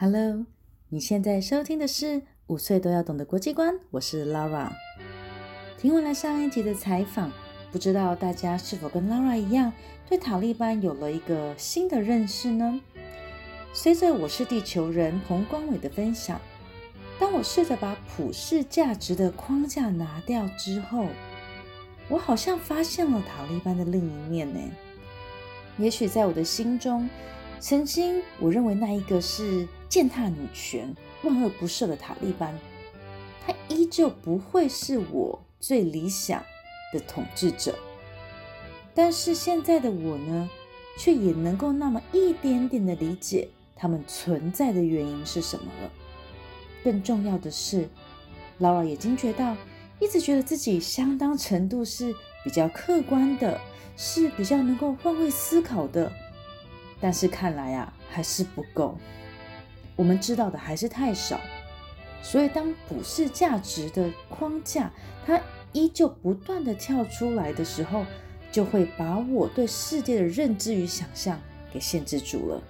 Hello，你现在收听的是五岁都要懂的国际观，我是 Laura。听完了上一集的采访，不知道大家是否跟 Laura 一样，对塔利班有了一个新的认识呢？随着我是地球人彭光伟的分享，当我试着把普世价值的框架拿掉之后，我好像发现了塔利班的另一面呢。也许在我的心中，曾经我认为那一个是践踏女权、万恶不赦的塔利班，他依旧不会是我最理想的统治者。但是现在的我呢，却也能够那么一点点的理解他们存在的原因是什么了。更重要的是，劳尔也惊觉到。一直觉得自己相当程度是比较客观的，是比较能够换位思考的，但是看来啊还是不够，我们知道的还是太少。所以当普世价值的框架它依旧不断的跳出来的时候，就会把我对世界的认知与想象给限制住了。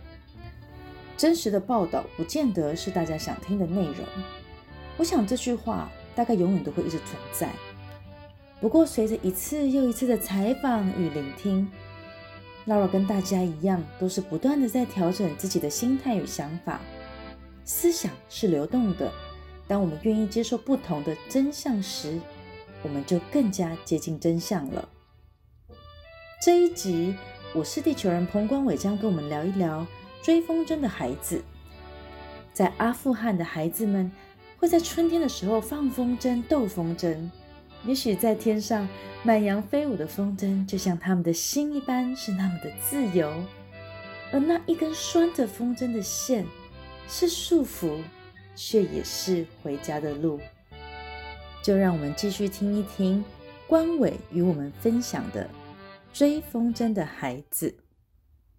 真实的报道不见得是大家想听的内容。我想这句话。大概永远都会一直存在。不过，随着一次又一次的采访与聆听，Laura 跟大家一样，都是不断的在调整自己的心态与想法。思想是流动的，当我们愿意接受不同的真相时，我们就更加接近真相了。这一集，我是地球人彭光伟将跟我们聊一聊追风筝的孩子，在阿富汗的孩子们。会在春天的时候放风筝、斗风筝，也许在天上满扬飞舞的风筝，就像他们的心一般，是那么的自由。而那一根拴着风筝的线，是束缚，却也是回家的路。就让我们继续听一听关伟与我们分享的追风筝的孩子。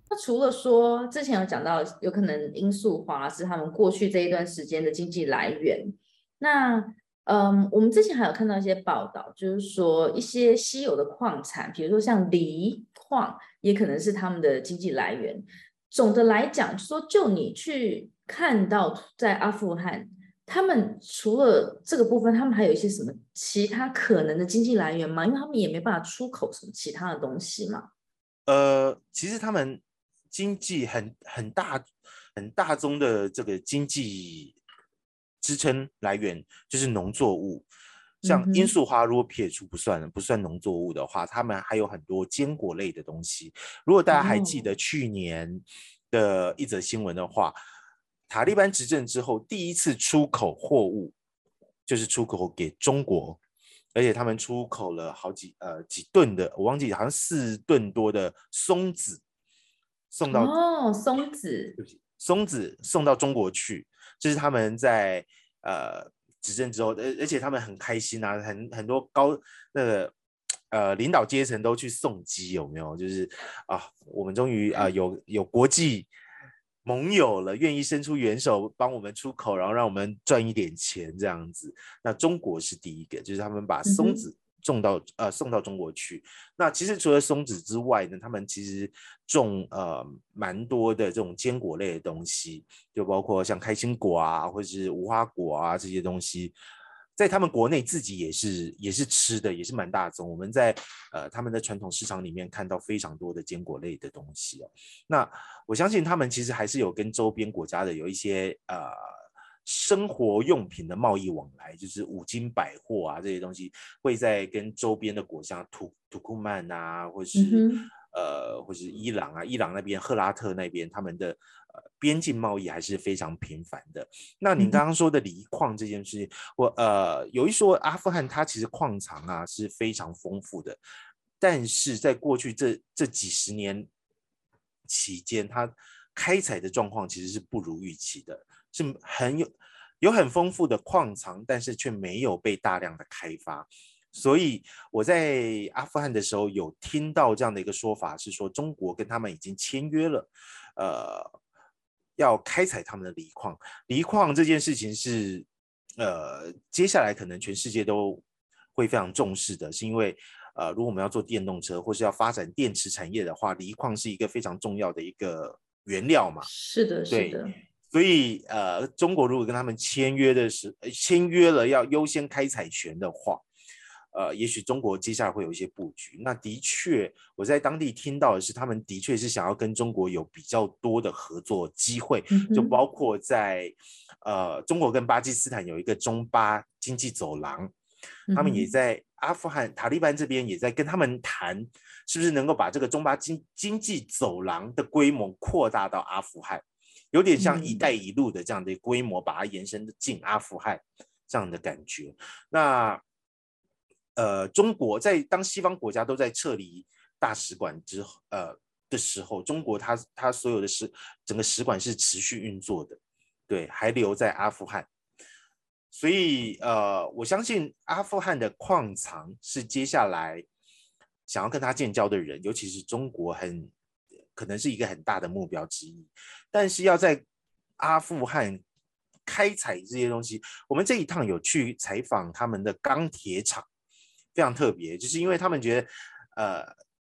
那除了说之前有讲到，有可能罂粟花是他们过去这一段时间的经济来源。那嗯，我们之前还有看到一些报道，就是说一些稀有的矿产，比如说像锂矿，也可能是他们的经济来源。总的来讲，说就你去看到在阿富汗，他们除了这个部分，他们还有一些什么其他可能的经济来源吗？因为他们也没办法出口什么其他的东西嘛。呃，其实他们。经济很很大很大宗的这个经济支撑来源就是农作物，像罂粟花如果撇除不算不算农作物的话，他们还有很多坚果类的东西。如果大家还记得去年的一则新闻的话，塔利班执政之后第一次出口货物就是出口给中国，而且他们出口了好几呃几吨的，我忘记好像四吨多的松子。送到哦，松子，松子送到中国去，这是他们在呃执政之后，而而且他们很开心啊，很很多高那个呃领导阶层都去送机，有没有？就是啊，我们终于啊有有国际盟友了，愿意伸出援手帮我们出口，然后让我们赚一点钱这样子。那中国是第一个，就是他们把松子。种到呃送到中国去，那其实除了松子之外呢，他们其实种呃蛮多的这种坚果类的东西，就包括像开心果啊，或者是无花果啊这些东西，在他们国内自己也是也是吃的，也是蛮大众。我们在呃他们的传统市场里面看到非常多的坚果类的东西哦。那我相信他们其实还是有跟周边国家的有一些呃。生活用品的贸易往来，就是五金百货啊这些东西，会在跟周边的国家土土库曼啊，或是呃，或是伊朗啊，伊朗那边赫拉特那边，他们的呃边境贸易还是非常频繁的。那您刚刚说的锂矿这件事情，我呃有一说，阿富汗它其实矿藏啊是非常丰富的，但是在过去这这几十年期间，它开采的状况其实是不如预期的。是很有有很丰富的矿藏，但是却没有被大量的开发。所以我在阿富汗的时候有听到这样的一个说法，是说中国跟他们已经签约了，呃，要开采他们的锂矿。锂矿这件事情是呃，接下来可能全世界都会非常重视的，是因为呃，如果我们要做电动车或是要发展电池产业的话，锂矿是一个非常重要的一个原料嘛。是的，是的。所以呃，中国如果跟他们签约的是签约了要优先开采权的话，呃，也许中国接下来会有一些布局。那的确，我在当地听到的是，他们的确是想要跟中国有比较多的合作机会，就包括在呃，中国跟巴基斯坦有一个中巴经济走廊，他们也在阿富汗塔利班这边也在跟他们谈，是不是能够把这个中巴经经济走廊的规模扩大到阿富汗。有点像“一带一路”的这样的规模，把它延伸进阿富汗这样的感觉。那呃，中国在当西方国家都在撤离大使馆之后，呃的时候，中国它它所有的使整个使馆是持续运作的，对，还留在阿富汗。所以呃，我相信阿富汗的矿藏是接下来想要跟他建交的人，尤其是中国很。可能是一个很大的目标之一，但是要在阿富汗开采这些东西，我们这一趟有去采访他们的钢铁厂，非常特别，就是因为他们觉得，呃，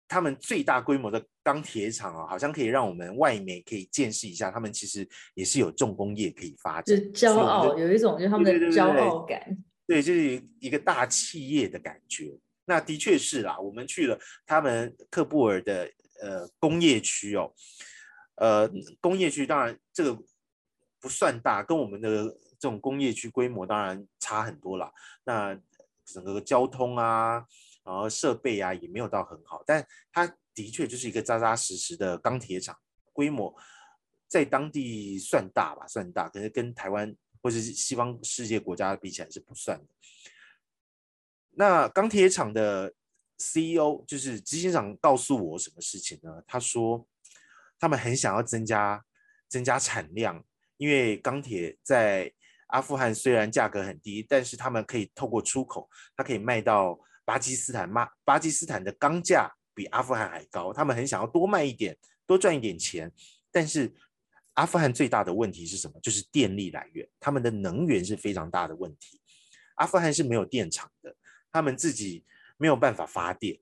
他们最大规模的钢铁厂啊，好像可以让我们外媒可以见识一下，他们其实也是有重工业可以发展，就骄傲，有一种就是他们的骄傲感，对，就是一个大企业的感觉。那的确是啦，我们去了他们克布尔的。呃，工业区哦，呃，工业区当然这个不算大，跟我们的这种工业区规模当然差很多了。那整个交通啊，然后设备啊也没有到很好，但它的确就是一个扎扎实实的钢铁厂，规模在当地算大吧，算大，可是跟台湾或者是西方世界国家比起来是不算的。那钢铁厂的。CEO 就是执行长告诉我什么事情呢？他说他们很想要增加增加产量，因为钢铁在阿富汗虽然价格很低，但是他们可以透过出口，它可以卖到巴基斯坦。巴巴基斯坦的钢价比阿富汗还高，他们很想要多卖一点，多赚一点钱。但是阿富汗最大的问题是什么？就是电力来源，他们的能源是非常大的问题。阿富汗是没有电厂的，他们自己。没有办法发电，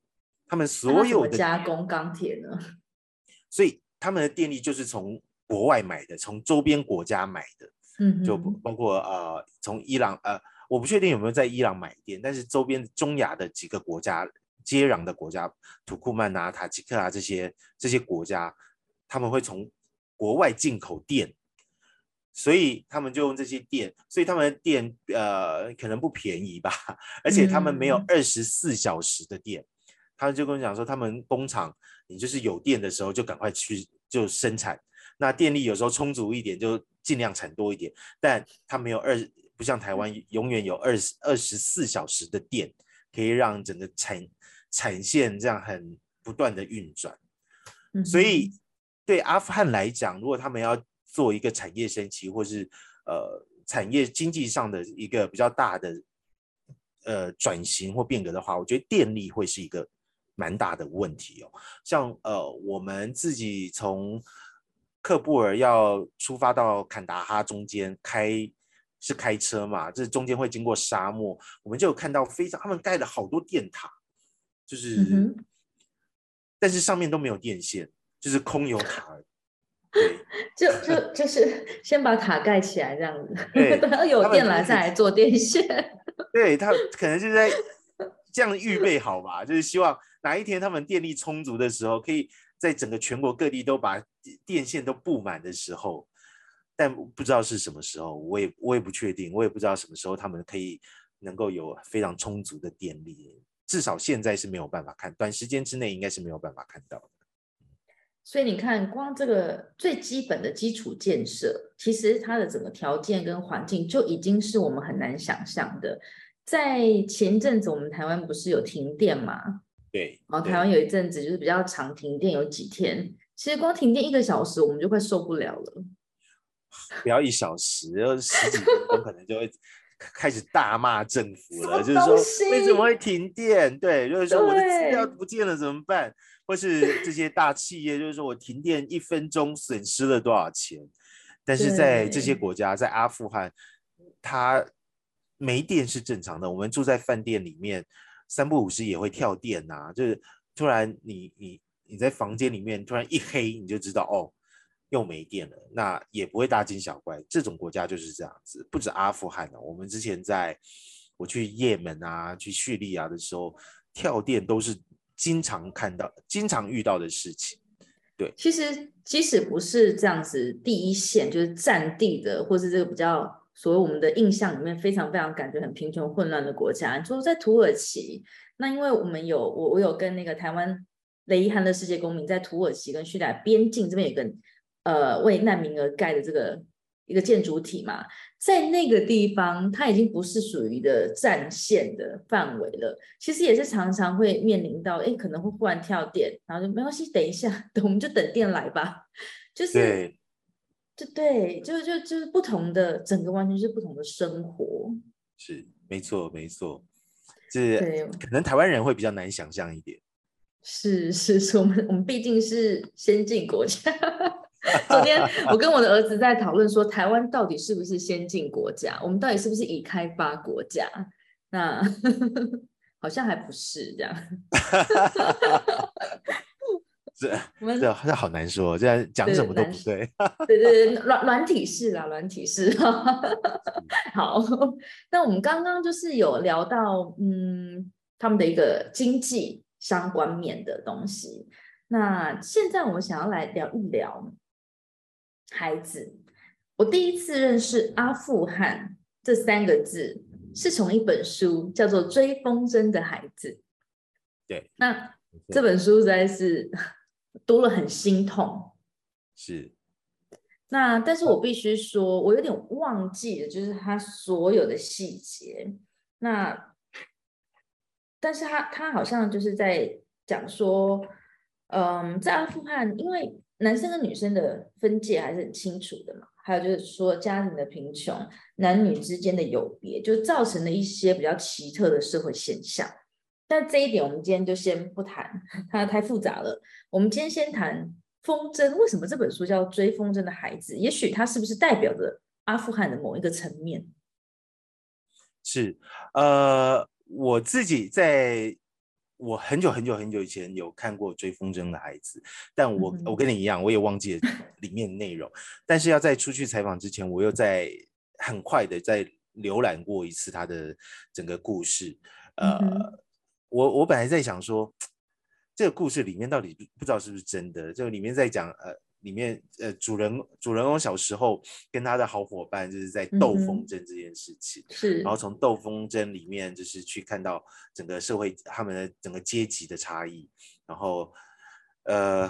他们所有的加工钢铁呢？所以他们的电力就是从国外买的，从周边国家买的，嗯，就包括呃，从伊朗呃，我不确定有没有在伊朗买电，但是周边中亚的几个国家接壤的国家，土库曼啊、塔吉克啊这些这些国家，他们会从国外进口电。所以他们就用这些电，所以他们的电呃可能不便宜吧，而且他们没有二十四小时的电，他们就跟我讲说，他们工厂你就是有电的时候就赶快去就生产，那电力有时候充足一点就尽量产多一点，但他没有二不像台湾永远有二十二十四小时的电，可以让整个产产线这样很不断的运转，所以对阿富汗来讲，如果他们要做一个产业升级，或是呃产业经济上的一个比较大的呃转型或变革的话，我觉得电力会是一个蛮大的问题哦。像呃我们自己从克布尔要出发到坎达哈中间开是开车嘛，这中间会经过沙漠，我们就有看到非常他们盖了好多电塔，就是但是上面都没有电线，就是空有塔。对，就就就是先把塔盖起来这样子，等到有电缆再来做电线。对他可能就在这样预备好吧，就是希望哪一天他们电力充足的时候，可以在整个全国各地都把电线都布满的时候，但不知道是什么时候，我也我也不确定，我也不知道什么时候他们可以能够有非常充足的电力，至少现在是没有办法看，短时间之内应该是没有办法看到的。所以你看，光这个最基本的基础建设，其实它的整个条件跟环境就已经是我们很难想象的。在前阵子，我们台湾不是有停电吗？对。然后台湾有一阵子就是比较常停电，有几天，其实光停电一个小时，我们就快受不了了。不要一小时，要十几分钟，可能就会开始大骂政府了，就是说为什么会停电？对，就是说我的资料不见了怎么办？或是这些大企业，就是说我停电一分钟损失了多少钱？但是在这些国家，在阿富汗，它没电是正常的。我们住在饭店里面，三不五时也会跳电呐。就是突然你你你在房间里面突然一黑，你就知道哦，又没电了，那也不会大惊小怪。这种国家就是这样子，不止阿富汗了，我们之前在我去也门啊、去叙利亚的时候，跳电都是经常看到、经常遇到的事情。对，其实即使不是这样子，第一线就是战地的，或是这个比较所谓我们的印象里面非常非常感觉很贫穷混乱的国家，就是在土耳其，那因为我们有我我有跟那个台湾雷伊汉的世界公民在土耳其跟叙利亚边境这边有个呃为难民而盖的这个一个建筑体嘛。在那个地方，它已经不是属于的战线的范围了。其实也是常常会面临到，哎，可能会忽然跳电，然后就没关系，等一下，等 我们就等电来吧。就是，就对，就就就是不同的，整个完全是不同的生活。是，没错，没错。是，可能台湾人会比较难想象一点。是是是，我们我们毕竟是先进国家。昨天我跟我的儿子在讨论说，台湾到底是不是先进国家？我们到底是不是已开发国家？那 好像还不是这样。这这这好难说，这样讲什么都不 对。对对对，软软体式啦，软体式。好，那我们刚刚就是有聊到，嗯，他们的一个经济相关面的东西。那现在我们想要来聊一聊。孩子，我第一次认识阿富汗这三个字，是从一本书叫做《追风筝的孩子》。对，那这本书实在是读了很心痛。是。那但是我必须说，我有点忘记了，就是他所有的细节。那，但是他他好像就是在讲说，嗯，在阿富汗，因为。男生跟女生的分界还是很清楚的嘛，还有就是说家庭的贫穷、男女之间的有别，就造成了一些比较奇特的社会现象。但这一点我们今天就先不谈，它太复杂了。我们今天先谈风筝，为什么这本书叫《追风筝的孩子》？也许它是不是代表着阿富汗的某一个层面？是，呃，我自己在。我很久很久很久以前有看过《追风筝的孩子》，但我我跟你一样，我也忘记了 里面的内容。但是要在出去采访之前，我又在很快的在浏览过一次他的整个故事。呃，我我本来在想说，这个故事里面到底不知道是不是真的？这个里面在讲呃。里面呃，主人主人公小时候跟他的好伙伴就是在斗风筝这件事情，是，然后从斗风筝里面就是去看到整个社会他们的整个阶级的差异，然后呃，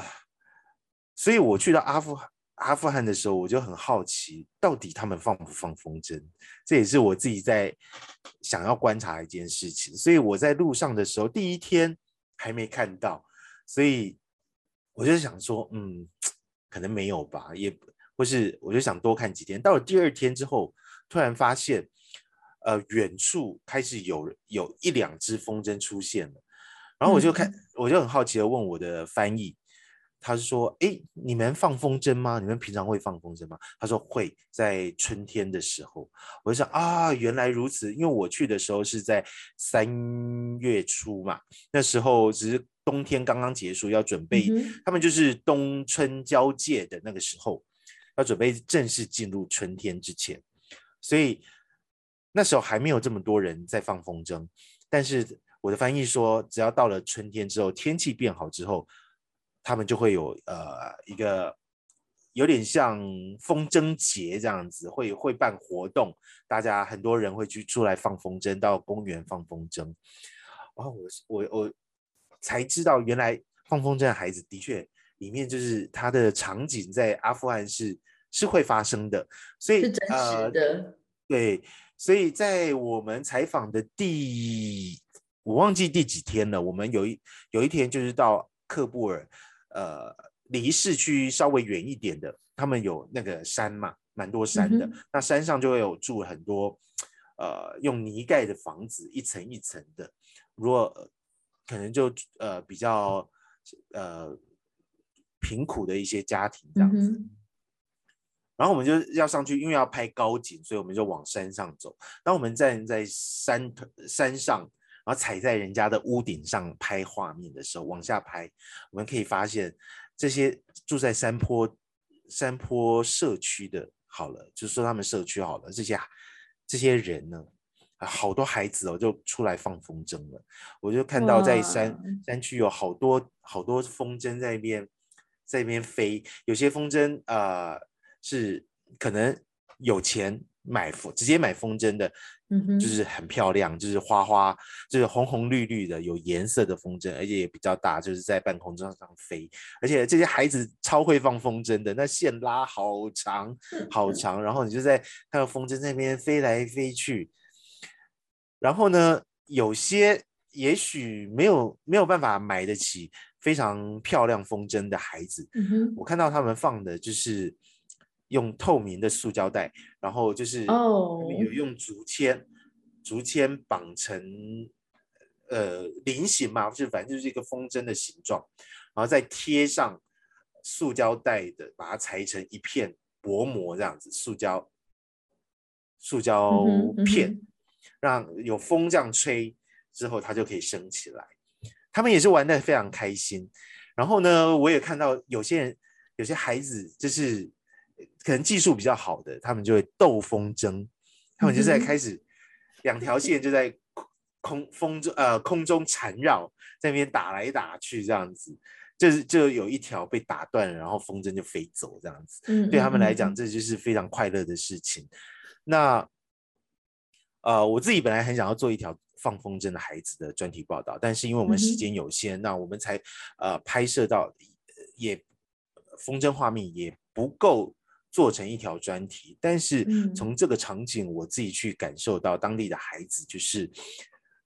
所以我去到阿富阿富汗的时候，我就很好奇，到底他们放不放风筝？这也是我自己在想要观察一件事情。所以我在路上的时候，第一天还没看到，所以我就想说，嗯。可能没有吧，也或是我就想多看几天。到了第二天之后，突然发现，呃，远处开始有有一两只风筝出现了。然后我就看，我就很好奇的问我的翻译，他是说：“哎，你们放风筝吗？你们平常会放风筝吗？”他说：“会在春天的时候。”我就想啊，原来如此，因为我去的时候是在三月初嘛，那时候只是。冬天刚刚结束，要准备，他们就是冬春交界的那个时候，要准备正式进入春天之前，所以那时候还没有这么多人在放风筝。但是我的翻译说，只要到了春天之后，天气变好之后，他们就会有呃一个有点像风筝节这样子，会会办活动，大家很多人会去出来放风筝，到公园放风筝。然后我我我。才知道原来放风筝的孩子的确里面就是他的场景在阿富汗是是会发生的，所以是真实的。对，所以在我们采访的第我忘记第几天了，我们有一有一天就是到喀布尔，呃，离市区稍微远一点的，他们有那个山嘛，蛮多山的，那山上就会有住很多呃用泥盖的房子，一层一层的，如果。可能就呃比较呃贫苦的一些家庭这样子，然后我们就要上去，因为要拍高景，所以我们就往山上走。当我们站在山山上，然后踩在人家的屋顶上拍画面的时候，往下拍，我们可以发现这些住在山坡山坡社区的，好了，就是说他们社区好了，这些这些人呢，啊，好多孩子哦，就出来放风筝了。我就看到在山山区有好多好多风筝在那边在那边飞，有些风筝呃是可能有钱买风直接买风筝的，就是很漂亮，就是花花，就是红红绿绿的，有颜色的风筝，而且也比较大，就是在半空中上飞。而且这些孩子超会放风筝的，那线拉好长 好长，然后你就在看到风筝在那边飞来飞去。然后呢，有些也许没有没有办法买得起非常漂亮风筝的孩子，嗯，我看到他们放的就是用透明的塑胶袋，然后就是哦有用竹签，竹签绑成呃菱形嘛，就反正就是一个风筝的形状，然后再贴上塑胶袋的，把它裁成一片薄膜这样子，塑胶塑胶嗯哼嗯片，哼让有风这样吹之后，它就可以升起来。他们也是玩的非常开心。然后呢，我也看到有些人，有些孩子就是呃可能技术比较好的，他们就会斗风筝，他们就在开始两条线就在空空风中呃空中缠绕，在那边打来打去这样子，就是就有一条被打断了，然后风筝就飞走这样子。嗯对他们来讲，嗯这就是非常快乐的事情。那呃，我自己本来很想要做一条放风筝的孩子的专题报道，但是因为我们时间有限，那我们才呃拍摄到呃也风筝画面也不够做成一条专题。但是嗯从这个场景，我自己去感受到当地的孩子就是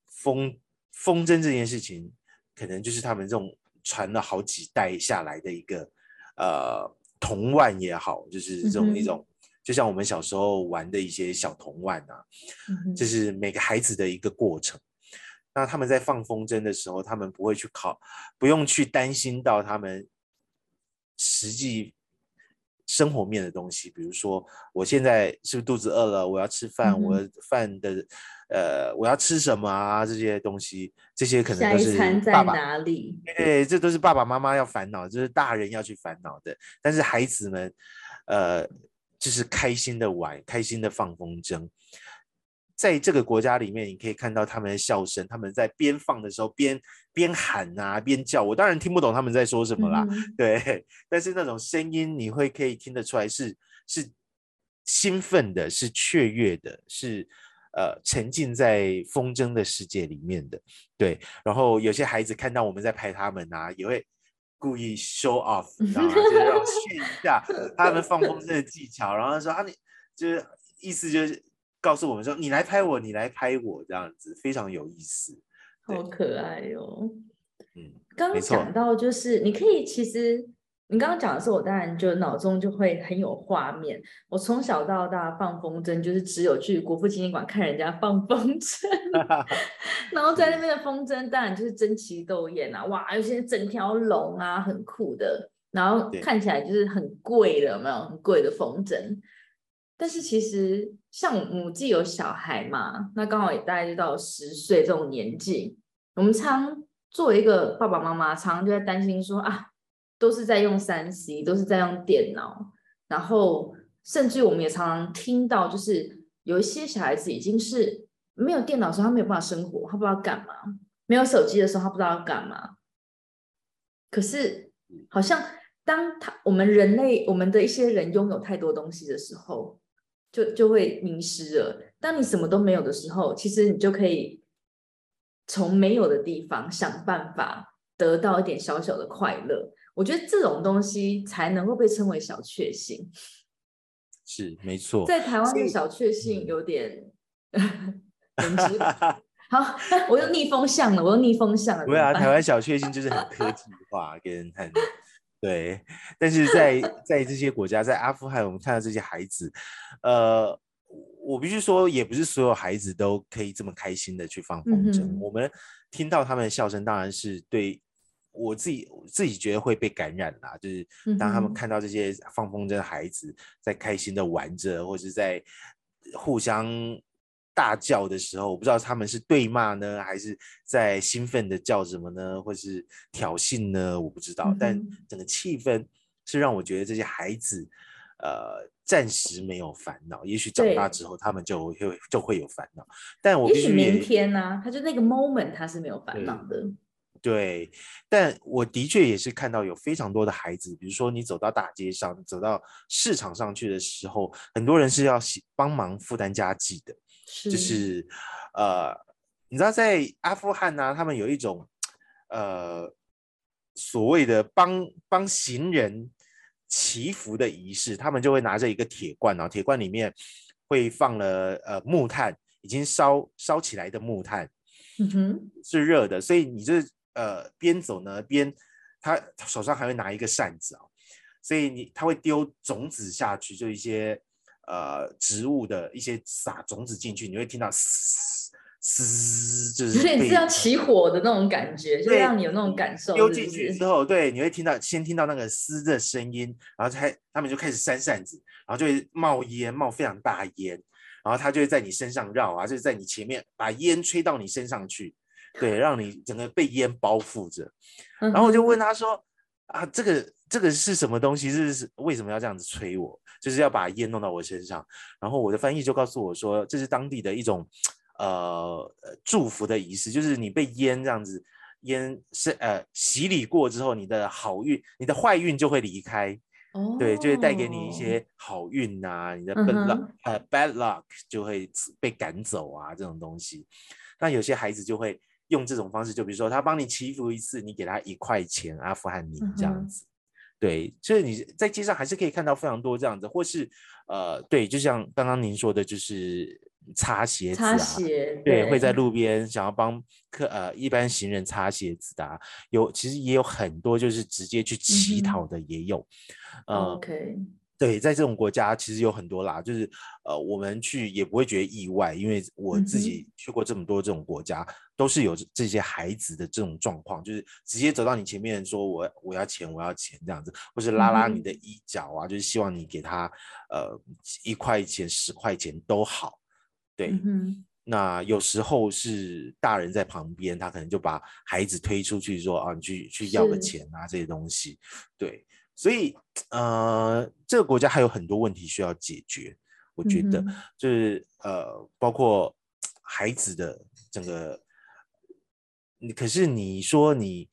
风风筝这件事情，可能就是他们这种传了好几代下来的一个呃童腕也好，就是这种一种。就像我们小时候玩的一些小童玩啊，嗯哼这是每个孩子的一个过程。那他们在放风筝的时候，他们不会去考，不用去担心到他们实际生活面的东西，比如说我现在是不是肚子饿了，我要吃饭，嗯我的饭的呃我要吃什么啊这些东西，这些可能都是爸爸哪里？对，这都是爸爸妈妈要烦恼，就是大人要去烦恼的。但是孩子们，呃，就是开心的玩，开心的放风筝。在这个国家里面，你可以看到他们的笑声，他们在边放的时候边边喊啊，边叫。我当然听不懂他们在说什么啦，嗯 对，但是那种声音你会可以听得出来是是兴奋的，是雀跃的，是呃沉浸在风筝的世界里面的。对，然后有些孩子看到我们在拍他们啊，也会故意 show off，你知道吗？就是让我炫一下 他们放风筝的技巧，然后说啊，你就是意思就是告诉我们说，你来拍我，你来拍我，这样子非常有意思。好可爱哦。嗯，刚刚讲到就是你可以，其实你刚刚讲的时候，我当然就脑中就会很有画面。我从小到大放风筝，就是只有去国父纪念馆看人家放风筝，然后在那边的风筝当然就是争奇斗艳啊，哇，有些整条龙啊，很酷的，然后看起来就是很贵的，有没有很贵的风筝？但是其实像我自己有小孩嘛，那刚好也大概就到十岁这种年纪，我们常作为一个爸爸妈妈，常常就在担心说啊，都是在用三 C，都是在用电脑，然后甚至我们也常常听到，就是有一些小孩子已经是没有电脑的时候，他没有办法生活，他不知道干嘛；没有手机的时候，他不知道要干嘛。可是好像当他我们人类我们的一些人拥有太多东西的时候，就就会迷失了。当你什么都没有的时候，其实你就可以从没有的地方想办法得到一点小小的快乐。我觉得这种东西才能够被称为小确幸。是没错。在台湾的小确嗯幸有点 好，我又逆风向了，我又逆风向了。不会啊，台湾小确幸就是很科技化跟很对，但是在 在这些国家，在阿富汗，我们看到这些孩子，呃，我必须说，也不是所有孩子都可以这么开心的去放风筝。嗯我们听到他们的笑声，当然是对我自己我自己觉得会被感染啦。就是当他们看到这些放风筝的孩子在开心的玩着，或是在互相大叫的时候，我不知道他们是对骂呢，还是在兴奋的叫什么呢，或是挑衅呢？我不知道。但整个气氛是让我觉得这些孩子，呃，暂时没有烦恼，也许长大之后他们就会就会有烦恼。但我也许明天呢、他就那个 moment 他是没有烦恼的。对，但我的确也是看到有非常多的孩子，比如说你走到大街上、走到市场上去的时候，很多人是要帮忙负担家计的，是。就是呃，你知道在阿富汗呢、他们有一种呃所谓的帮帮行人祈福的仪式，他们就会拿着一个铁罐啊，铁罐里面会放了呃木炭，已经烧烧起来的木炭，嗯哼，是热的，所以你这呃边走呢边，他手上还会拿一个扇子啊、所以你他会丢种子下去，就一些呃植物的一些撒种子进去，你会听到嘶嘶，就是有点被是要起火的那种感觉，就对让你有那种感受，丢进去之后，对，你会听到先听到那个嘶的声音，然后才他们就开始扇扇子，然后就会冒烟，冒非常大烟，然后它就会在你身上绕啊，就是在你前面把烟吹到你身上去，对，让你整个被烟包覆着。然然后我就问他说：“啊，这个这个是什么东西？是是为什么要这样子催我？就是要把烟弄到我身上。”然后我的翻译就告诉我说：“这是当地的一种呃呃祝福的仪式，就是你被烟这样子烟是呃洗礼过之后，你的好运、你的坏运就会离开，哦，对，就会带给你一些好运呐、你的嗯 bad luck、呃 bad luck 就会被赶走啊这种东西。那有些孩子就会用这种方式，就比如说他帮你祈福一次，你给他一块钱阿富汗尼这样子。对，所以你在街上还是可以看到非常多这样子，或是呃，对，就像刚刚您说的，就是擦鞋子擦啊，鞋，对，会在。路边想要帮客呃一般行人擦鞋子的、啊，有其实也有很多就是直接去乞讨的也有，呃，OK，对，在这种国家其实有很多啦，就是呃，我们去也不会觉得意外，因为我自己去过这么多这种国家，都是有这这些孩子的这种状况，就是直接走到你前面说我我要钱我要钱这样子，或是拉拉你的衣角啊，就是希望你给他呃一块钱十块钱都好，对，嗯，那有时候是大人在旁边，他可能就把孩子推出去说啊，你去去要个是。钱啊这些东西，对，所以呃，这个国家还有很多问题需要解决，我觉得、嗯就是呃，包括孩子的整个，你可是你说你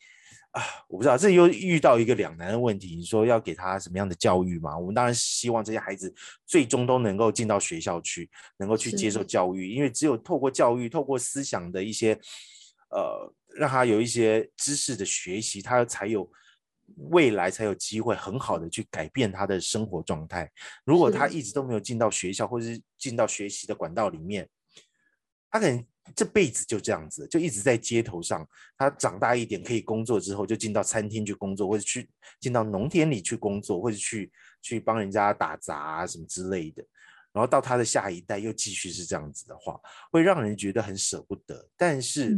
啊，我不知道，这又遇到一个两难的问题，你说要给他什么样的教育嘛？我们当然希望这些孩子最终都能够进到学校去，能够去接受教育，因为只有透过教育，透过思想的一些呃，让他有一些知识的学习，他才有未来才有机会很好的去改变他的生活状态。如果他一直都没有进到学校，或者是进到学习的管道里面，他可能这辈子就这样子，就一直在街头上。他长大一点可以工作之后，就进到餐厅去工作，或者去进到农田里去工作，或者去去帮人家打杂啊什么之类的。然后到他的下一代又继续是这样子的话，会让人觉得很舍不得。但是，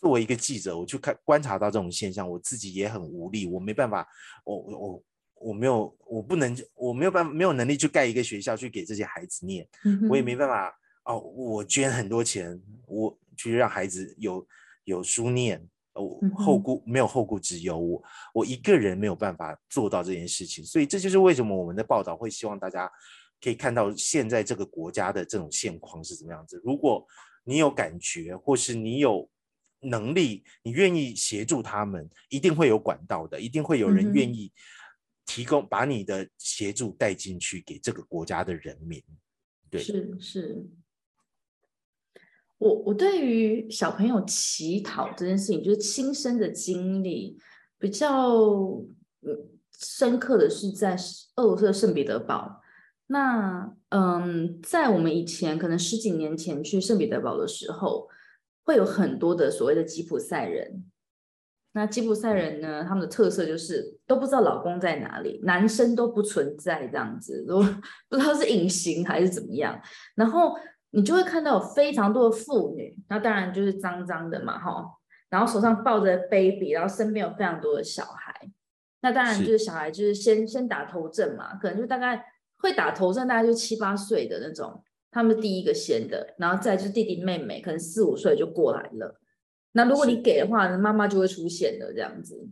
作为一个记者，我去看观察到这种现象，我自己也很无力，我没办法，我我我我没有，我不能，我没有办法，没有能力去盖一个学校去给这些孩子念。嗯我也没办法哦，我捐很多钱，我去让孩子有有书念，呃我嗯后顾没有后顾之忧，我我一个人没有办法做到这件事情，所以这就是为什么我们的报道会希望大家可以看到现在这个国家的这种现况是怎么样子。如果你有感觉，或是你有能力，你愿意协助他们，一定会有管道的，一定会有人愿意提供把你的协助带进去给这个国家的人民。对是是。我我对于小朋友乞讨这件事情，就是亲身的经历比较嗯深刻的是在俄罗斯的圣彼得堡。那嗯，在我们以前可能十几年前去圣彼得堡的时候，会有很多的所谓的吉普赛人。那吉普赛人呢，他们的特色就是都不知道老公在哪里，男生都不存在这样子，都 不知道是隐形还是怎么样。然后你就会看到有非常多的妇女，那当然就是脏脏的嘛，哈，然后手上抱着 baby，然后身边有非常多的小孩。那当然就是小孩就是先先打头阵嘛，可能就大概会打头阵，大概就七八岁的那种，他们第一个先的，然后再就是弟弟妹妹，可能四五岁就过来了。那如果你是给的话，妈妈就会出现的这样子。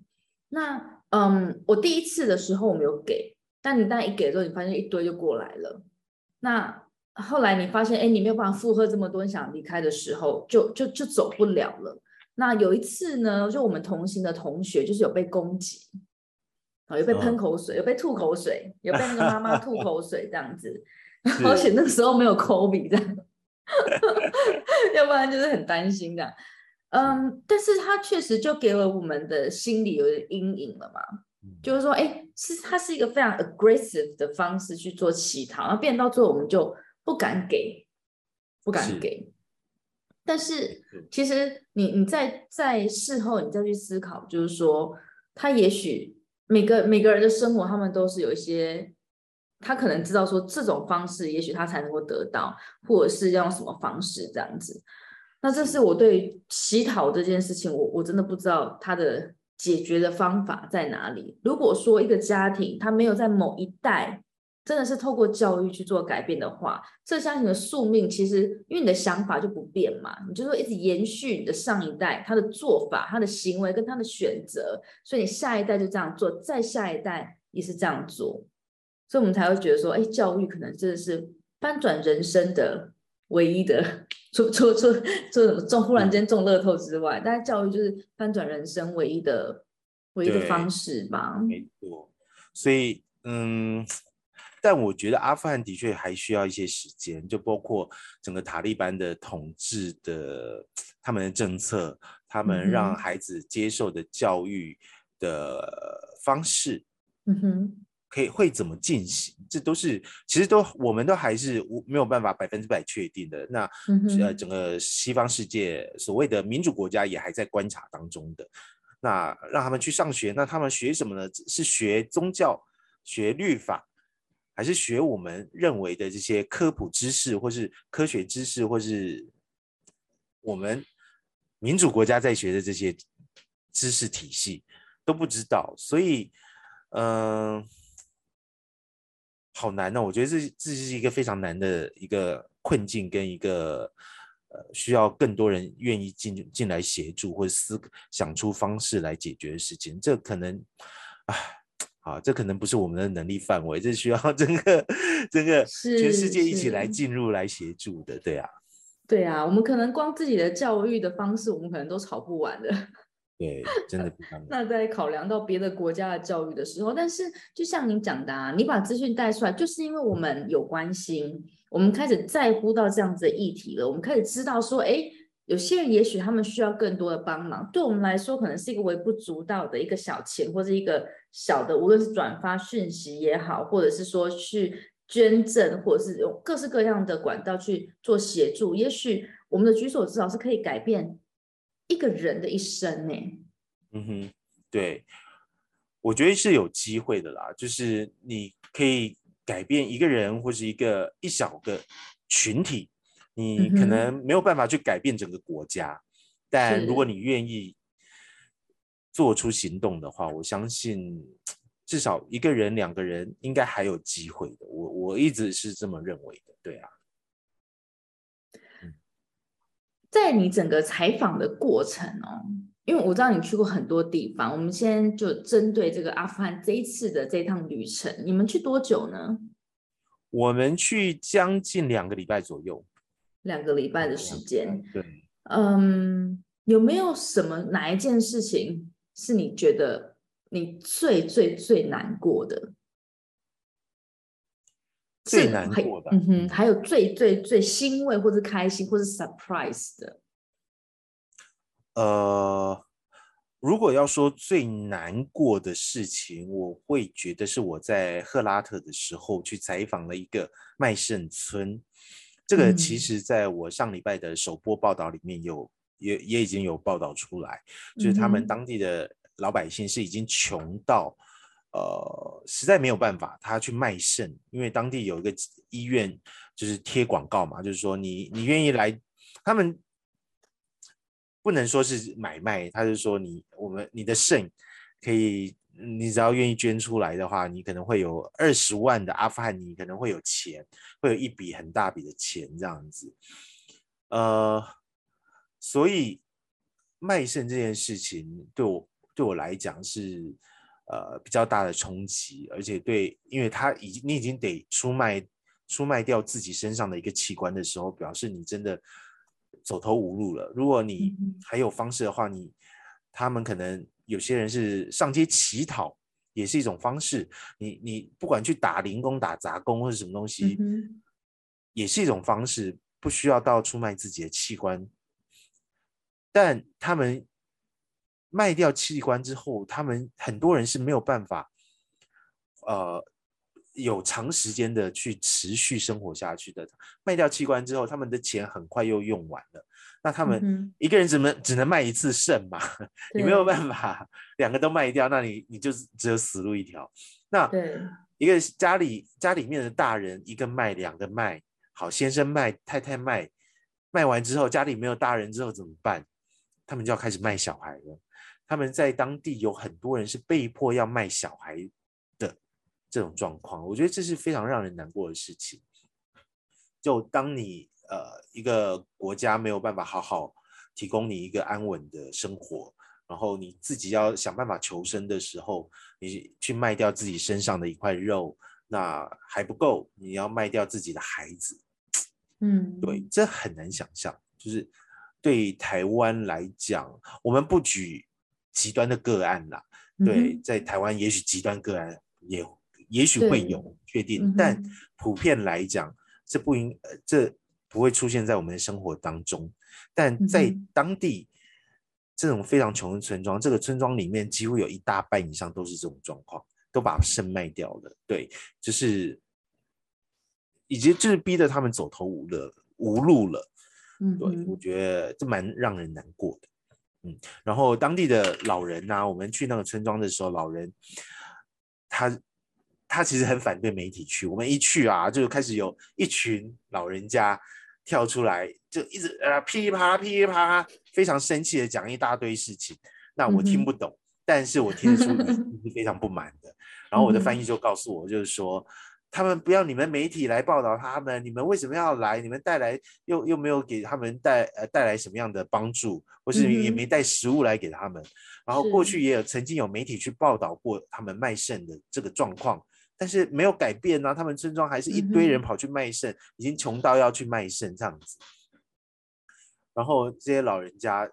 那嗯，我第一次的时候我没有给，但你当一给之后，你发现一堆就过来了。那后来你发现，哎，你没有办法负荷这么多，你想离开的时候，就就就走不了了。那有一次呢，就我们同行的同学就是有被攻击，啊，有被喷口水，有被吐口水，有被那个妈妈吐 口水这样子，而且那个时候没有口鼻这样，要不然就是很担心这样。嗯，但是他确实就给了我们的心理有点阴影了嘛，就是说，哎，是他是一个非常 aggressive 的方式去做乞讨，然后变到最后我们就不敢给，不敢给。但是其实你你在在事后你再去思考，就是说，他也许每个每个人的生活，他们都是有一些，他可能知道说这种方式，也许他才能够得到，或者是要用什么方式这样子。那这是我对乞讨这件事情，我我真的不知道他的解决的方法在哪里。如果说一个家庭他没有在某一代真的是透过教育去做改变的话，这家庭的宿命其实因为你的想法就不变嘛，你就说一直延续你的上一代他的做法、他的行为跟他的选择，所以你下一代就这样做，再下一代也是这样做，所以我们才会觉得说，哎，教育可能真的是翻转人生的。唯一的，除除除除什么中忽然间中乐透之外，但是教育就是翻转人生唯一的唯一的方式吧。没错，所以嗯，但我觉得阿富汗的确还需要一些时间，就包括整个塔利班的统治的他们的政策，他们让孩子接受的教育的方式。嗯哼。可以会怎么进行？这都是其实都我们都还是无没有办法百分之百确定的。那呃，整个西方世界所谓的民主国家也还在观察当中的。那让他们去上学，那他们学什么呢？是学宗教、学律法，还是学我们认为的这些科普知识，或是科学知识，或是我们民主国家在学的这些知识体系都不知道。所以，嗯。好难呢，我觉得这这是一个非常难的一个困境，跟一个呃需要更多人愿意进进来协助，或者思想出方式来解决的事情。这可能，啊，好，这可能不是我们的能力范围，这需要整个整个全世界一起来进入来协助的，对啊，对啊，我们可能光自己的教育的方式，我们可能都吵不完的。对，真的 那在考量到别的国家的教育的时候，但是就像你讲的啊，你把资讯带出来，就是因为我们有关心，我们开始在乎到这样子的议题了，我们开始知道说，哎，有些人也许他们需要更多的帮忙，对我们来说可能是一个微不足道的一个小钱，或者一个小的，无论是转发讯息也好，或者是说去捐赠，或者是用各式各样的管道去做协助，也许我们的举手之劳是可以改变。一个人的一生呢？嗯哼，对，我觉得是有机会的啦。就是你可以改变一个人或是一个一小个群体，你可能没有办法去改变整个国家，但如果你愿意做出行动的话，我相信至少一个人、两个人应该还有机会的。我我一直是这么认为的。对啊。在你整个采访的过程哦，因为我知道你去过很多地方，我们先就针对这个阿富汗这一次的这趟旅程，你们去多久呢？我们去将近两个礼拜左右，两个礼拜的时间。对，嗯，有没有什么哪一件事情是你觉得你最最最难过的？最难过的，嗯哼，还有最最最欣慰，或是开心，或是 surprise 的。呃，如果要说最难过的事情，我会觉得是我在赫拉特的时候去采访了一个麦盛村。这个其实在我上礼拜的首播报道里面有也也已经有报道出来，就是他们当地的老百姓是已经穷到。呃，实在没有办法，他去卖肾，因为当地有一个医院，就是贴广告嘛，就是说你你愿意来，他们不能说是买卖，他是说你我们你的肾可以，你只要愿意捐出来的话，你可能会有二十万的阿富汗，你可能会有钱，会有一笔很大笔的钱这样子，呃，所以卖肾这件事情对我。对我来讲是呃比较大的冲击，而且对，因为他已经你已经得出卖出卖掉自己身上的一个器官的时候，表示你真的走投无路了。如果你还有方式的话，你他们可能有些人是上街乞讨，也是一种方式。你你不管去打零工、打杂工或者什么东西，也是一种方式，不需要到出卖自己的器官。但他们卖掉器官之后，他们很多人是没有办法，呃，有长时间的去持续生活下去的。卖掉器官之后，他们的钱很快又用完了。那他们一个人只能只能卖一次肾嘛？你没有办法两个都卖掉，那你你就只有死路一条。那一个家里家里面的大人，一个卖，两个卖，好，先生卖，太太卖，卖完之后，家里没有大人之后怎么办？他们就要开始卖小孩了。他们在当地有很多人是被迫要卖小孩的这种状况，我觉得这是非常让人难过的事情。就当你呃一个国家没有办法好好提供你一个安稳的生活，然后你自己要想办法求生的时候，你去卖掉自己身上的一块肉，那还不够，你要卖掉自己的孩子。嗯，对，这很难想象，就是。对台湾来讲，我们不举极端的个案啦。对，在台湾也许极端个案也也许会有确定，但普遍来讲，这不应呃这不会出现在我们的生活当中。但在当地这种非常穷的村庄，这个村庄里面几乎有一大半以上都是这种状况，都把肾卖掉了。对，就是以及就是逼得他们走投无路无路了。嗯，对，我觉得这蛮让人难过的。嗯，然后当地的老人呐，我们去那个村庄的时候，老人他他其实很反对媒体去。我们一去啊，就开始有一群老人家跳出来，就一直呃噼里啪啦噼里啪啦，非常生气的讲一大堆事情。那我听不懂，但是我听得出 是非常不满的。然后我的翻译就告诉我，就是说。他们不要你们媒体来报道他们，你们为什么要来？你们带来又又没有给他们带呃带来什么样的帮助，或是也没带食物来给他们。然后过去也有曾经有媒体去报道过他们卖肾的这个状况，但是没有改变呢。他们村庄还是一堆人跑去卖肾，已经穷到要去卖肾这样子。然后这些老人家，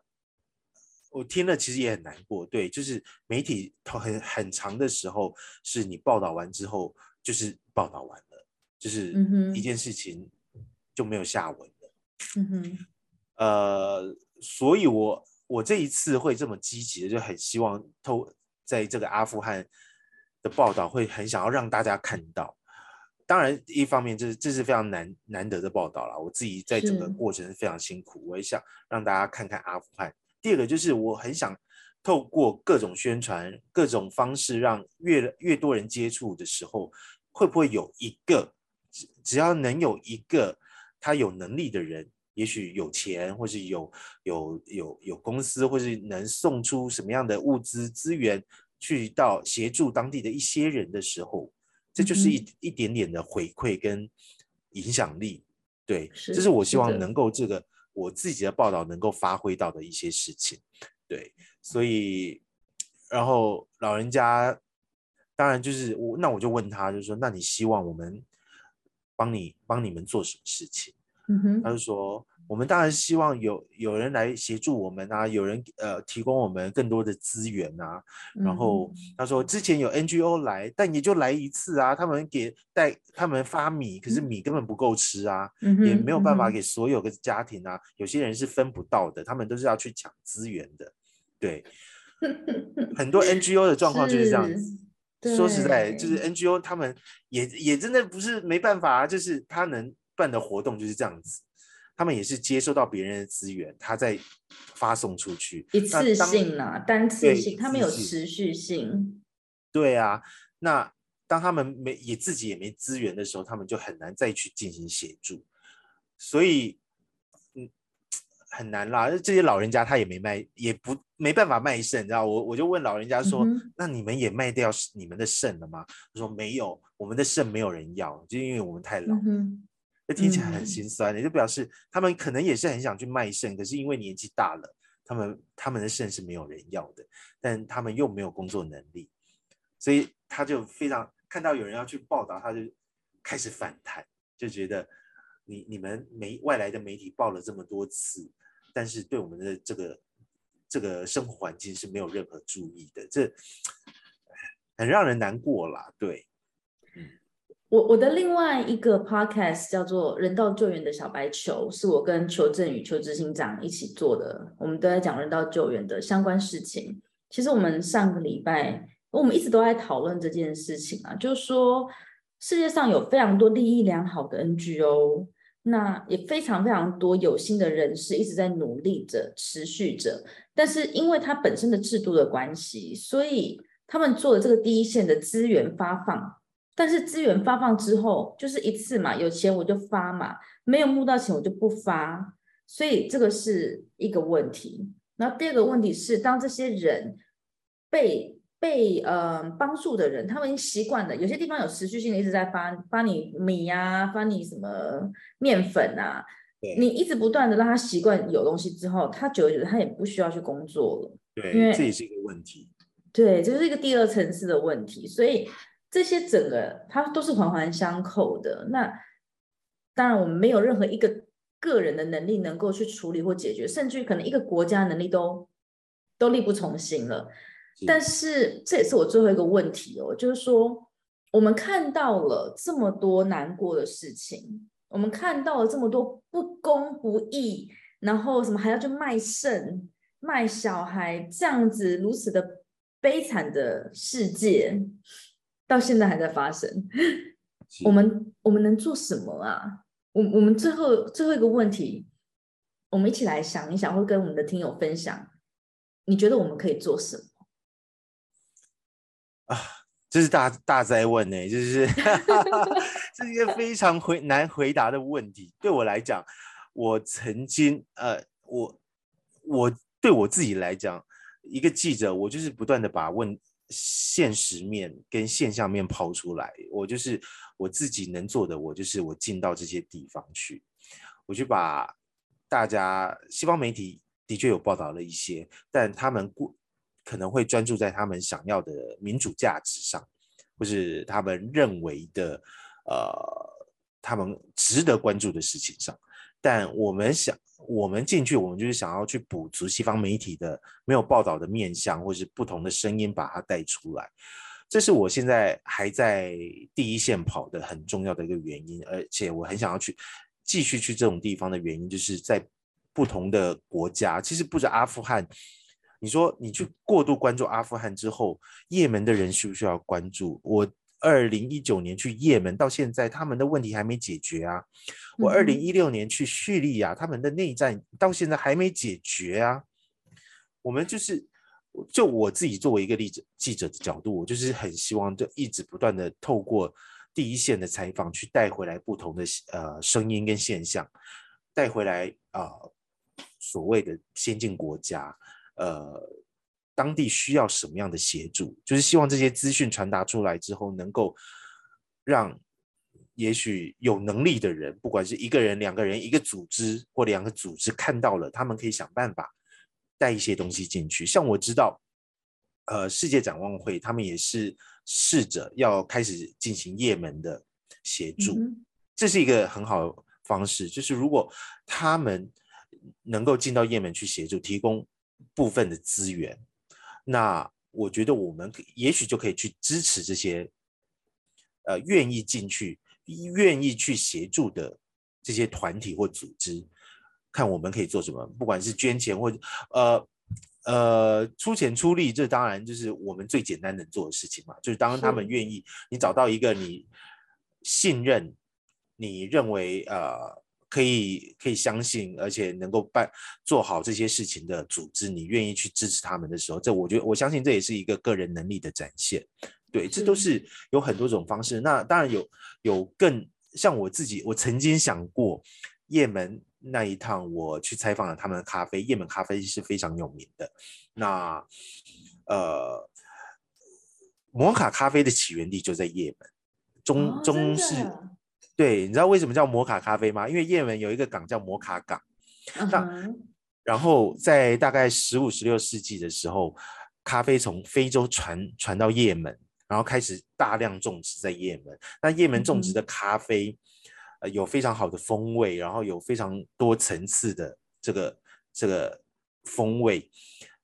我听了其实也很难过。对，就是媒体很很长的时候，是你报道完之后。就是报道完了，就是一件事情就没有下文了。嗯哼，呃，所以我我这一次会这么积极的，就很希望透在这个阿富汗的报道，会很想要让大家看到。当然，一方面这是这是非常难难得的报道了，我自己在整个过程非常辛苦，我也想让大家看看阿富汗。第二个就是我很想。透过各种宣传、各种方式，让越越多人接触的时候，会不会有一个只只要能有一个他有能力的人，也许有钱，或是有有有有公司，或是能送出什么样的物资资源去到协助当地的一些人的时候，这就是一一点点的回馈跟影响力。对，这是我希望能够这个我自己的报道能够发挥到的一些事情。对。所以，然后老人家当然就是我，那我就问他，就是说，那你希望我们帮你帮你们做什么事情？嗯哼，他就说，我们当然希望有有人来协助我们啊，有人呃提供我们更多的资源啊。然后他说，之前有 NGO 来，但也就来一次啊，他们给带他们发米，可是米根本不够吃啊，也没有办法给所有的家庭啊，有些人是分不到的，他们都是要去抢资源的。对，很多 NGO 的状况就是这样子。说实在，就是 NGO 他们也也真的不是没办法啊，就是他能办的活动就是这样子，他们也是接收到别人的资源，他再发送出去，一次性啊，单次性，他们有持续性。对啊，那当他们没也自己也没资源的时候，他们就很难再去进行协助，所以。很难啦，这些老人家他也没卖，也不没办法卖肾，你知道我我就问老人家说，那你们也卖掉你们的肾了吗？他说没有，我们的肾没有人要，就因为我们太老。嗯那听起来很心酸，也就表示他们可能也是很想去卖肾，可是因为年纪大了，他们他们的肾是没有人要的，但他们又没有工作能力，所以他就非常看到有人要去报道，他就开始反弹，就觉得你你们媒外来的媒体报了这么多次，但是对我们的这个这个生活环境是没有任何注意的，这很让人难过啦。对，我我的另外一个 podcast 叫做《人道救援的小白球》，是我跟邱振宇、邱执行长一起做的。我们都在讲人道救援的相关事情。其实我们上个礼拜，我们一直都在讨论这件事情啊，就是说世界上有非常多利益良好的 NGO，那也非常非常多有心的人士一直在努力着、持续着。但是因为它本身的制度的关系，所以他们做的这个第一线的资源发放。但是资源发放之后，就是一次嘛，有钱我就发嘛，没有募到钱我就不发，所以这个是一个问题。然后第二个问题是，当这些人被被呃帮助的人，他们已经习惯了，有些地方有持续性的一直在发发你米呀，发你什么面粉啊，你一直不断的让他习惯有东西之后，他久而久之他也不需要去工作了。对，因为这也是一个问题。对，这是一个第二层次的问题，所以。这些整个它都是环环相扣的。那当然，我们没有任何一个个人的能力能够去处理或解决，甚至于可能一个国家能力都都力不从心了。但是这也是我最后一个问题哦，就是说我们看到了这么多难过的事情，我们看到了这么多不公不义，然后什么还要去卖肾、卖小孩这样子如此的悲惨的世界。到现在还在发生，我们我们能做什么啊？我我们最后最后一个问题，我们一起来想一想，或跟我们的听友分享，你觉得我们可以做什么？这是大大灾问呢，就是 这是一个非常回难回答的问题。对我来讲，我曾经呃，我我对我自己来讲，一个记者，我就是不断的把问。现实面跟现象面抛出来，我就是我自己能做的，我就是我进到这些地方去，我去把大家西方媒体的确有报道了一些，但他们过可能会专注在他们想要的民主价值上，或是他们认为的呃他们值得关注的事情上，但我们想。我们进去，我们就是想要去补足西方媒体的没有报道的面向，或是不同的声音，把它带出来。这是我现在还在第一线跑的很重要的一个原因，而且我很想要去继续去这种地方的原因，就是在不同的国家，其实不止阿富汗。你说你去过度关注阿富汗之后，也门的人需不需要关注？我。二零一九年去也门，到现在他们的问题还没解决啊！我二零一六年去叙利亚，他们的内战到现在还没解决啊！我们就是，就我自己作为一个记者记者的角度，我就是很希望就一直不断的透过第一线的采访，去带回来不同的呃声音跟现象，带回来啊所谓的先进国家呃。当地需要什么样的协助？就是希望这些资讯传达出来之后，能够让也许有能力的人，不管是一个人、两个人、一个组织或两个组织看到了，他们可以想办法带一些东西进去。像我知道，呃，世界展望会他们也是试着要开始进行也门的协助，这是一个很好的方式。就是如果他们能够进到也门去协助，提供部分的资源。那我觉得我们也许就可以去支持这些，呃，愿意进去、愿意去协助的这些团体或组织，看我们可以做什么，不管是捐钱或呃呃出钱出力，这当然就是我们最简单能做的事情嘛。就是当他们愿意，你找到一个你信任、你认为呃。可以可以相信，而且能够办做好这些事情的组织，你愿意去支持他们的时候，这我觉得我相信这也是一个个人能力的展现。对，这都是有很多种方式。那当然有有更像我自己，我曾经想过，也门那一趟我去采访了他们的咖啡，也门咖啡是非常有名的。那呃，摩卡咖啡的起源地就在也门，中中是。对，你知道为什么叫摩卡咖啡吗？因为也门有一个港叫摩卡港，那然后在大概十五、十六世纪的时候，咖啡从非洲传传到也门，然后开始大量种植在也门。那也门种植的咖啡，呃，有非常好的风味，然后有非常多层次的这个这个风味，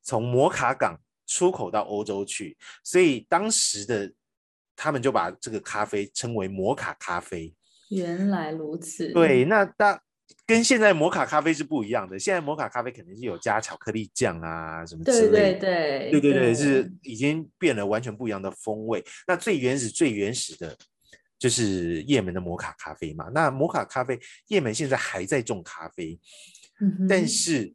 从摩卡港出口到欧洲去，所以当时的他们就把这个咖啡称为摩卡咖啡。原来如此。对，那大。跟现在摩卡咖啡是不一样的。现在摩卡咖啡肯定是有加巧克力酱啊什么之类的，对对对，对对对，是已经变了完全不一样的风味。那最原始、最原始的，就是也门的摩卡咖啡嘛。那摩卡咖啡，也门现在还在种咖啡，但是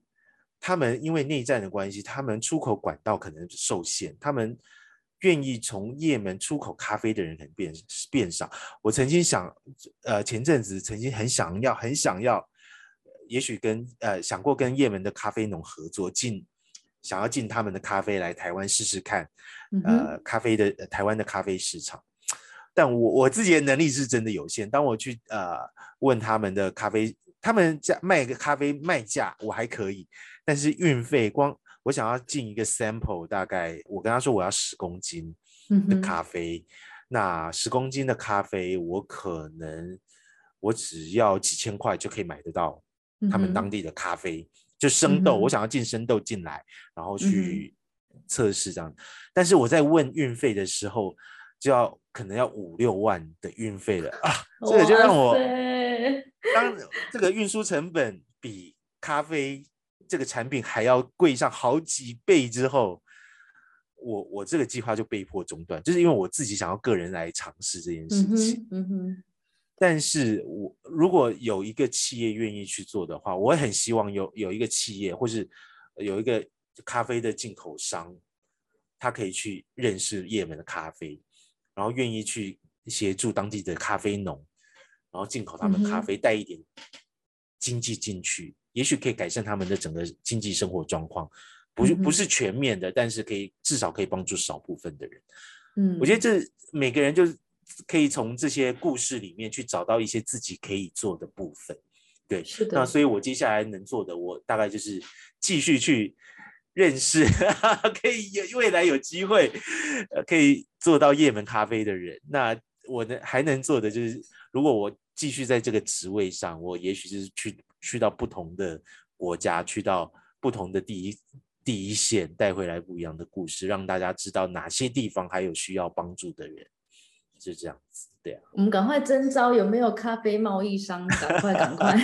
他们因为内战的关系，他们出口管道可能受限，他们愿意从也门出口咖啡的人可能变变少。我曾经想，呃，前阵子曾经很想要，很想要。也许跟呃想过跟也门的咖啡农合作进，想要进他们的咖啡来台湾试试看，呃咖啡的台湾的咖啡市场，但我我自己的能力是真的有限。当我去呃问他们的咖啡，他们价卖个咖啡卖价我还可以，但是运费光我想要进一个 sample，大概我跟他说我要十公斤的咖啡，那十公斤的咖啡我可能我只要几千块就可以买得到。他们当地的咖啡就生豆，我想要进生豆进来，然后去测试这样。但是我在问运费的时候，就要可能要五六万的运费了啊！这个就让我当这个运输成本比咖啡这个产品还要贵上好几倍之后，我我这个计划就被迫中断，就是因为我自己想要个人来尝试这件事情。嗯哼。但是我如果有一个企业愿意去做的话，我很希望有有一个企业，或是有一个咖啡的进口商，他可以去认识也门的咖啡，然后愿意去协助当地的咖啡农，然后进口他们咖啡，带一点经济进去，也许可以改善他们的整个经济生活状况，不是不是全面的，但是可以至少可以帮助少部分的人。嗯，我觉得这每个人就是。可以从这些故事里面去找到一些自己可以做的部分，对，是的。那所以我接下来能做的，我大概就是继续去认识，可以有未来有机会，呃，可以做到夜门咖啡的人。那我能还能做的就是，如果我继续在这个职位上，我也许就是去去到不同的国家，去到不同的第一第一线，带回来不一样的故事，让大家知道哪些地方还有需要帮助的人。就这样子，对啊。我们赶快征招，有没有咖啡贸易商？赶快，赶快。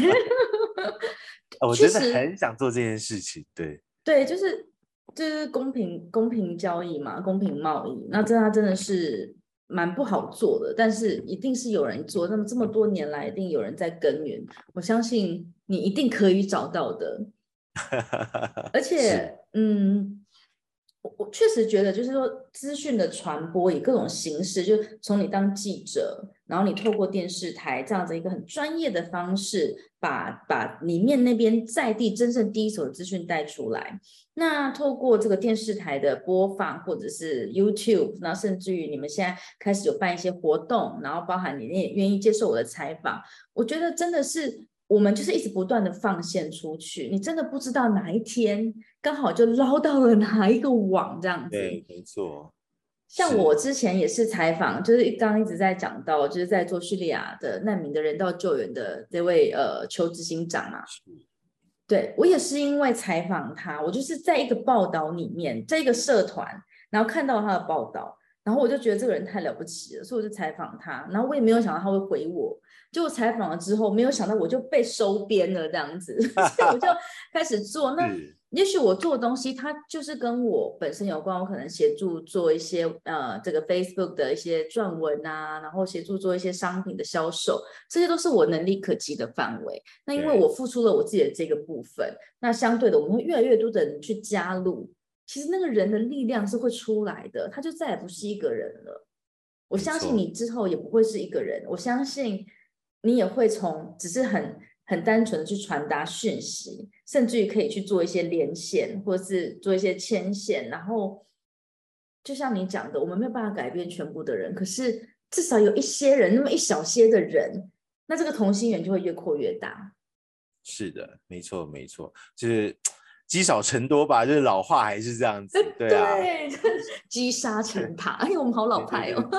我真的很想做这件事情，对。对，就是就是公平公平交易嘛，公平贸易。那这它真的是蛮不好做的，但是一定是有人做。那么这么多年来，一定有人在耕耘。我相信你一定可以找到的。而且，嗯。我我确实觉得，就是说资讯的传播以各种形式，就从你当记者，然后你透过电视台这样子一个很专业的方式，把把里面那边在地真正第一手的资讯带出来。那透过这个电视台的播放，或者是 YouTube，然后甚至于你们现在开始有办一些活动，然后包含你也愿意接受我的采访，我觉得真的是。我们就是一直不断的放线出去，你真的不知道哪一天刚好就捞到了哪一个网这样子。对，没错。像我之前也是采访，就是刚刚一直在讲到，就是在做叙利亚的难民的人道救援的这位呃邱执行长嘛。对我也是因为采访他，我就是在一个报道里面，在一个社团，然后看到他的报道，然后我就觉得这个人太了不起了，所以我就采访他，然后我也没有想到他会回我。就采访了之后，没有想到我就被收编了这样子，所以我就开始做。那也许我做的东西，它就是跟我本身有关，我可能协助做一些呃这个 Facebook 的一些撰文啊，然后协助做一些商品的销售，这些都是我能力可及的范围。那因为我付出了我自己的这个部分，那相对的，我们会越来越多的人去加入，其实那个人的力量是会出来的，他就再也不是一个人了。我相信你之后也不会是一个人，我相信。你也会从只是很很单纯的去传达讯息，甚至于可以去做一些连线，或者是做一些牵线。然后，就像你讲的，我们没有办法改变全部的人，可是至少有一些人，那么一小些的人，那这个同心圆就会越扩越大。是的，没错，没错，就是积少成多吧，就是老话还是这样子，对啊，积沙成塔。哎，我们好老派哦。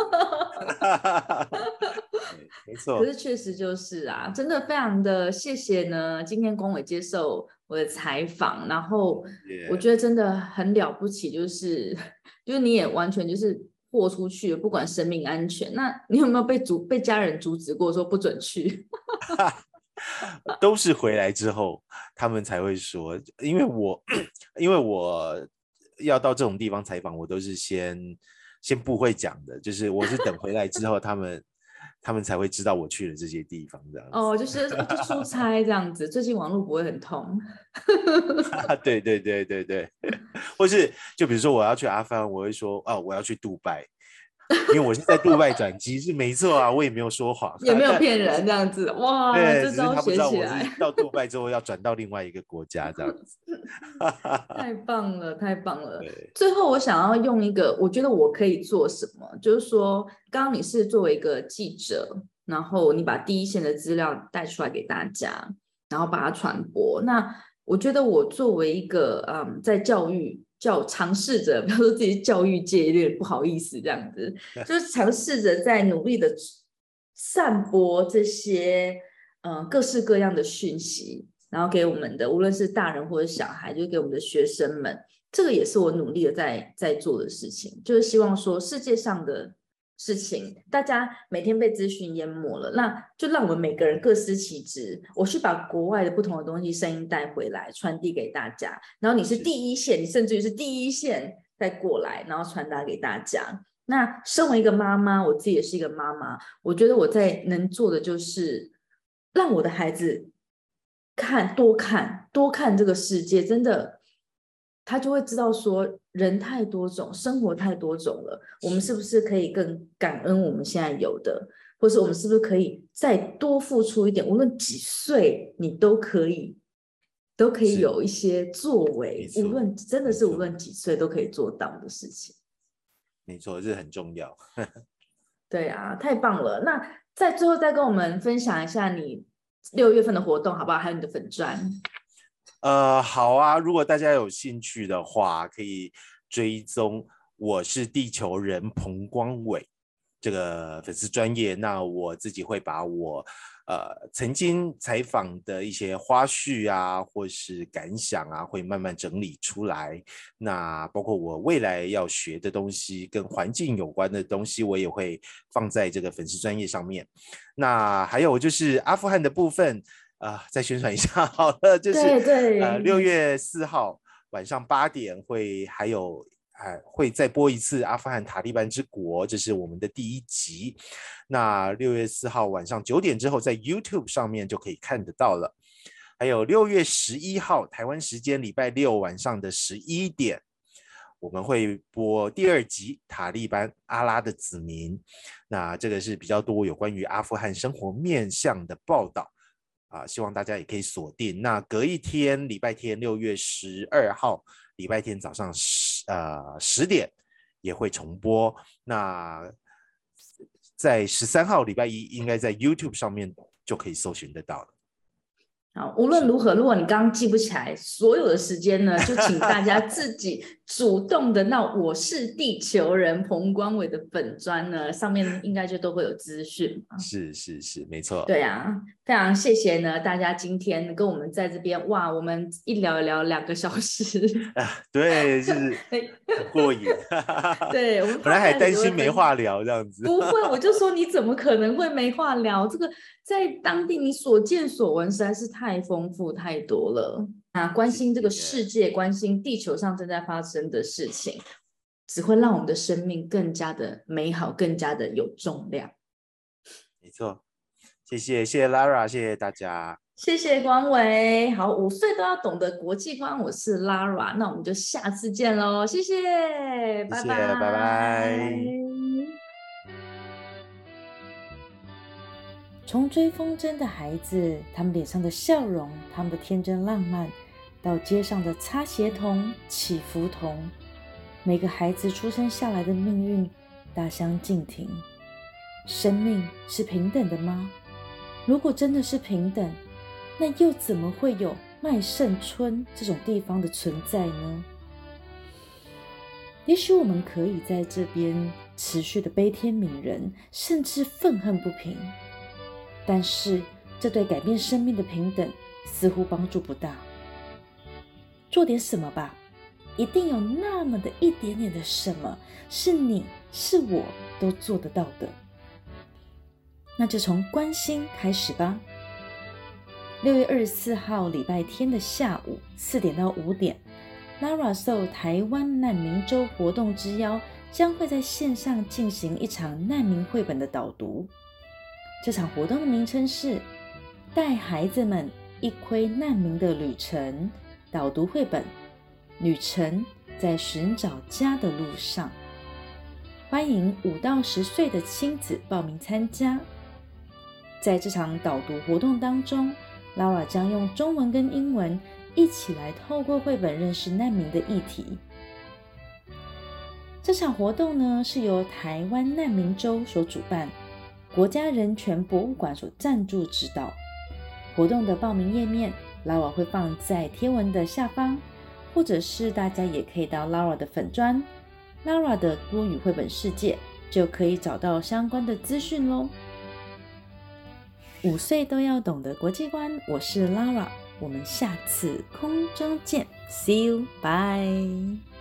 没错。可是确实就是啊，真的非常的谢谢呢，今天光伟接受我的采访，然后我觉得真的很了不起，就是就是你也完全就是豁出去，不管生命安全。那你有没有被阻被家人阻止过，说不准去？都是回来之后，他们才会说，因为我因为我要到这种地方采访，我都是先先不会讲的，就是我是等回来之后，他们他们才会知道我去了这些地方这样。哦，就是就出 差这样子，最近网络不会很通。对对对对对，或是就比如说我要去阿富汗，我会说哦，我要去杜拜。因为我是在杜拜转机，是没错啊，我也没有说谎，也没有骗人这样子，哇，对，只是他不知道我是到 杜拜之后要转到另外一个国家这样子。太棒了，太棒了。最后我想要用一个，我觉得我可以做什么，就是说，刚刚你是作为一个记者，然后你把第一线的资料带出来给大家，然后把它传播。那我觉得我作为一个嗯，在教育。叫尝试着，不要说自己教育界有点不好意思这样子，就是尝试着在努力的散播这些嗯各式各样的讯息，然后给我们的无论是大人或者小孩，就给我们的学生们，这个也是我努力的在在做的事情，就是希望说世界上的。事情，大家每天被资讯淹没了，那就让我们每个人各司其职。我去把国外的不同的东西声音带回来，传递给大家。然后你是第一线，你甚至于是第一线再过来，然后传达给大家。那身为一个妈妈，我自己也是一个妈妈，我觉得我在能做的就是让我的孩子看多看多看这个世界，真的。他就会知道说，人太多种，生活太多种了。我们是不是可以更感恩我们现在有的，或是我们是不是可以再多付出一点？无论几岁，你都可以，都可以有一些作为。无论真的是无论几岁都可以做到的事情。没错，这很重要。对啊，太棒了。那在最后再跟我们分享一下你六月份的活动好不好？还有你的粉砖。呃，好啊，如果大家有兴趣的话，可以追踪我是地球人彭光伟这个粉丝专业。那我自己会把我呃曾经采访的一些花絮啊，或是感想啊，会慢慢整理出来。那包括我未来要学的东西，跟环境有关的东西，我也会放在这个粉丝专业上面。那还有就是阿富汗的部分。啊，再宣传一下好了，就是呃六月四号晚上八点会还有还会再播一次《阿富汗塔利班之国》，这是我们的第一集。那六月四号晚上九点之后，在 YouTube 上面就可以看得到了。还有六月十一号台湾时间礼拜六晚上的十一点，我们会播第二集《塔利班阿拉的子民》。那这个是比较多有关于阿富汗生活面向的报道。啊，希望大家也可以锁定。那隔一天，礼拜天，六月十二号，礼拜天早上十呃十点也会重播。那在十三号礼拜一，应该在 YouTube 上面就可以搜寻得到了。好，无论如何，如果你刚刚记不起来所有的时间呢，就请大家自己主动的那我是地球人彭光伟的本专呢，上面应该就都会有资讯。是是是，没错。对啊，非常谢谢呢，大家今天跟我们在这边，哇，我们一聊一聊两个小时。啊，对，是过瘾。对，我们本来还担心没话聊这样子。不会，我就说你怎么可能会没话聊？这个。在当地，你所见所闻实在是太丰富太多了啊！关心这个世界，关心地球上正在发生的事情，只会让我们的生命更加的美好，更加的有重量。没错，谢谢谢谢 Lara，谢谢大家，谢谢光伟。好，五岁都要懂得国际观，我是 Lara，那我们就下次见喽，谢谢，拜拜，拜拜。从追风筝的孩子，他们脸上的笑容，他们的天真浪漫，到街上的擦鞋童、祈福童，每个孩子出生下来的命运大相径庭。生命是平等的吗？如果真的是平等，那又怎么会有麦盛村这种地方的存在呢？也许我们可以在这边持续的悲天悯人，甚至愤恨不平，但是这对改变生命的平等似乎帮助不大。做点什么吧，一定有那么的一点点的什么，是你是我都做得到的。那就从关心开始吧。六月二十四号礼拜天的下午四点到五点。Lara 受台湾难民周活动之邀，将会在线上进行一场难民绘本的导读。这场活动的名称是“带孩子们一窥难民的旅程”，导读绘本《旅程在寻找家的路上》。欢迎五到十岁的亲子报名参加。在这场导读活动当中，Lara 将用中文跟英文。一起来透过绘本认识难民的议题。这场活动呢是由台湾难民周所主办，国家人权博物馆所赞助指导。活动的报名页面，Lara 会放在贴文的下方，或者是大家也可以到 Lara 的粉砖 Lara 的多语绘本世界，就可以找到相关的资讯喽。五岁都要懂得国际观，我是 Lara。我们下次空中见，See you，bye。